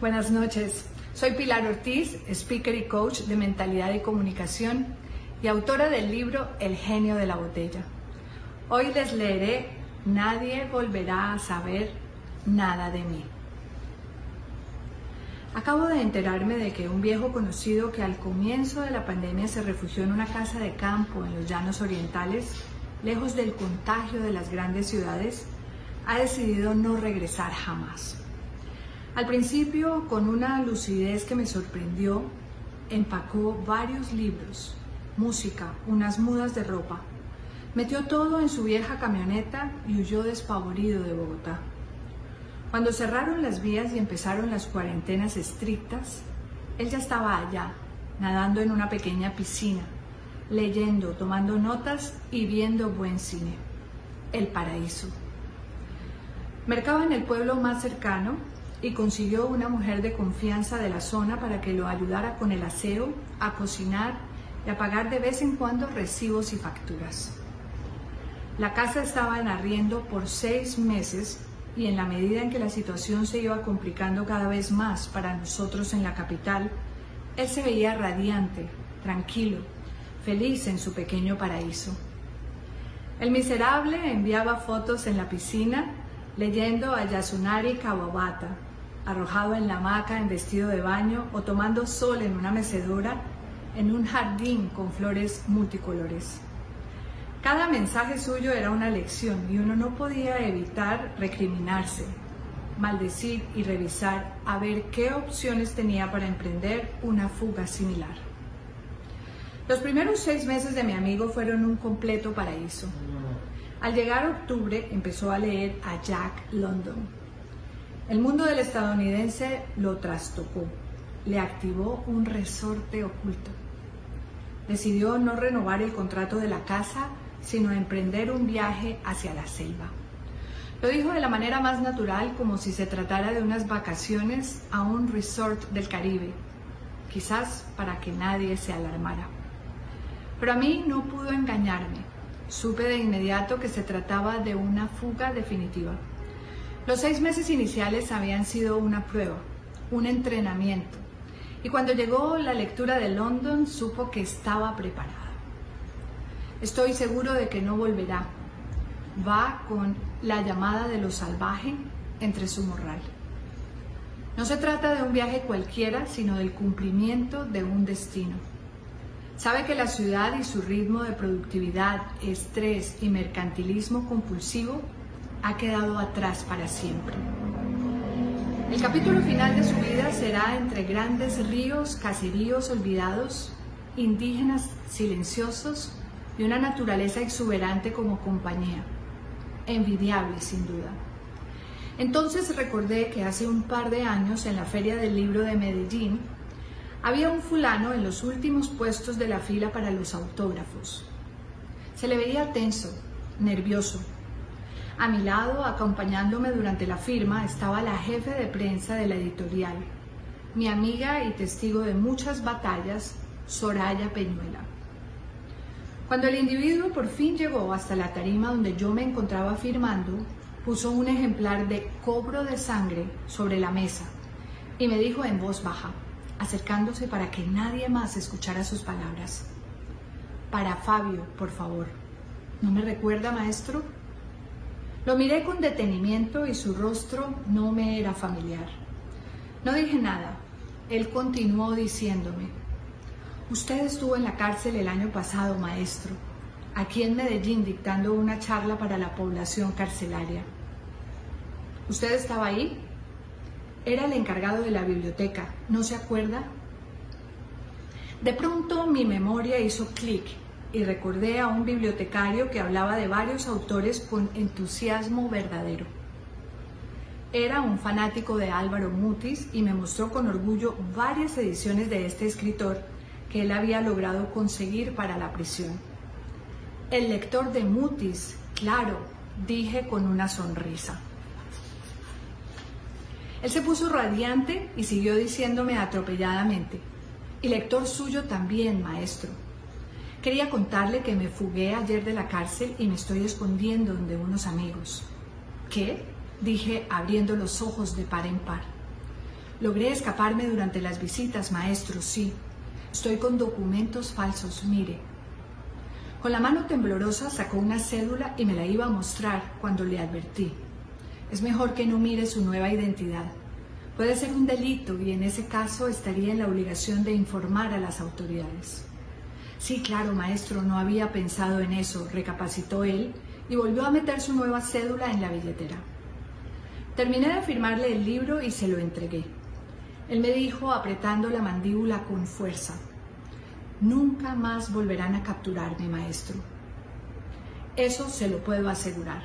Buenas noches. Soy Pilar Ortiz, speaker y coach de mentalidad y comunicación y autora del libro El genio de la botella. Hoy les leeré Nadie volverá a saber nada de mí. Acabo de enterarme de que un viejo conocido que al comienzo de la pandemia se refugió en una casa de campo en los llanos orientales, lejos del contagio de las grandes ciudades, ha decidido no regresar jamás. Al principio, con una lucidez que me sorprendió, empacó varios libros, música, unas mudas de ropa. Metió todo en su vieja camioneta y huyó despavorido de Bogotá. Cuando cerraron las vías y empezaron las cuarentenas estrictas, él ya estaba allá, nadando en una pequeña piscina, leyendo, tomando notas y viendo buen cine. El paraíso. Mercaba en el pueblo más cercano y consiguió una mujer de confianza de la zona para que lo ayudara con el aseo, a cocinar y a pagar de vez en cuando recibos y facturas. La casa estaba en arriendo por seis meses y en la medida en que la situación se iba complicando cada vez más para nosotros en la capital, él se veía radiante, tranquilo, feliz en su pequeño paraíso. El miserable enviaba fotos en la piscina leyendo a Yasunari Kawabata, arrojado en la hamaca en vestido de baño o tomando sol en una mecedora en un jardín con flores multicolores. Cada mensaje suyo era una lección y uno no podía evitar recriminarse, maldecir y revisar a ver qué opciones tenía para emprender una fuga similar. Los primeros seis meses de mi amigo fueron un completo paraíso. Al llegar octubre empezó a leer a Jack London, el mundo del estadounidense lo trastocó, le activó un resorte oculto. Decidió no renovar el contrato de la casa, sino emprender un viaje hacia la selva. Lo dijo de la manera más natural, como si se tratara de unas vacaciones a un resort del Caribe, quizás para que nadie se alarmara. Pero a mí no pudo engañarme. Supe de inmediato que se trataba de una fuga definitiva. Los seis meses iniciales habían sido una prueba, un entrenamiento, y cuando llegó la lectura de London supo que estaba preparada. Estoy seguro de que no volverá. Va con la llamada de lo salvaje entre su morral. No se trata de un viaje cualquiera, sino del cumplimiento de un destino. Sabe que la ciudad y su ritmo de productividad, estrés y mercantilismo compulsivo ha quedado atrás para siempre. El capítulo final de su vida será entre grandes ríos, caseríos olvidados, indígenas silenciosos y una naturaleza exuberante como compañía. Envidiable, sin duda. Entonces recordé que hace un par de años en la Feria del Libro de Medellín había un fulano en los últimos puestos de la fila para los autógrafos. Se le veía tenso, nervioso, a mi lado, acompañándome durante la firma, estaba la jefe de prensa de la editorial, mi amiga y testigo de muchas batallas, Soraya Peñuela. Cuando el individuo por fin llegó hasta la tarima donde yo me encontraba firmando, puso un ejemplar de cobro de sangre sobre la mesa y me dijo en voz baja, acercándose para que nadie más escuchara sus palabras. Para Fabio, por favor. ¿No me recuerda, maestro? Lo miré con detenimiento y su rostro no me era familiar. No dije nada. Él continuó diciéndome, usted estuvo en la cárcel el año pasado, maestro, aquí en Medellín dictando una charla para la población carcelaria. ¿Usted estaba ahí? Era el encargado de la biblioteca, ¿no se acuerda? De pronto mi memoria hizo clic y recordé a un bibliotecario que hablaba de varios autores con entusiasmo verdadero. Era un fanático de Álvaro Mutis y me mostró con orgullo varias ediciones de este escritor que él había logrado conseguir para la prisión. El lector de Mutis, claro, dije con una sonrisa. Él se puso radiante y siguió diciéndome atropelladamente, y lector suyo también, maestro. Quería contarle que me fugué ayer de la cárcel y me estoy escondiendo de unos amigos. ¿Qué? dije abriendo los ojos de par en par. Logré escaparme durante las visitas, maestro, sí. Estoy con documentos falsos, mire. Con la mano temblorosa sacó una cédula y me la iba a mostrar cuando le advertí. Es mejor que no mire su nueva identidad. Puede ser un delito y en ese caso estaría en la obligación de informar a las autoridades. Sí, claro, maestro, no había pensado en eso, recapacitó él y volvió a meter su nueva cédula en la billetera. Terminé de firmarle el libro y se lo entregué. Él me dijo, apretando la mandíbula con fuerza, nunca más volverán a capturarme, maestro. Eso se lo puedo asegurar.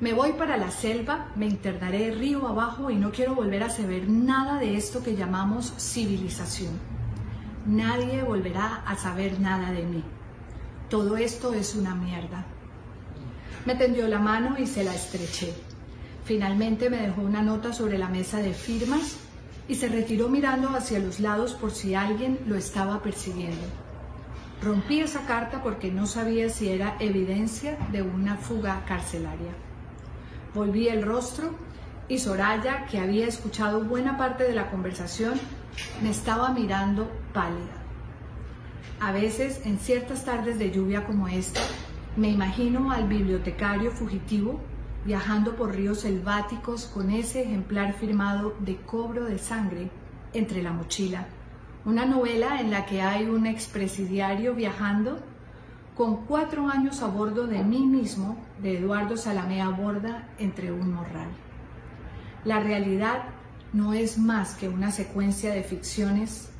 Me voy para la selva, me internaré río abajo y no quiero volver a saber nada de esto que llamamos civilización. Nadie volverá a saber nada de mí. Todo esto es una mierda. Me tendió la mano y se la estreché. Finalmente me dejó una nota sobre la mesa de firmas y se retiró mirando hacia los lados por si alguien lo estaba persiguiendo. Rompí esa carta porque no sabía si era evidencia de una fuga carcelaria. Volví el rostro y Soraya, que había escuchado buena parte de la conversación, me estaba mirando pálida. A veces, en ciertas tardes de lluvia como esta, me imagino al bibliotecario fugitivo viajando por ríos selváticos con ese ejemplar firmado de cobro de sangre entre la mochila. Una novela en la que hay un expresidiario viajando con cuatro años a bordo de mí mismo, de Eduardo Salamea Borda, entre un morral. La realidad no es más que una secuencia de ficciones,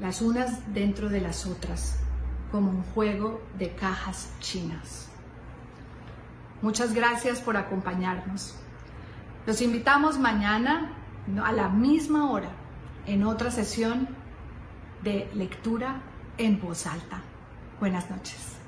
las unas dentro de las otras, como un juego de cajas chinas. Muchas gracias por acompañarnos. Los invitamos mañana a la misma hora en otra sesión de lectura en voz alta. Buenas noches.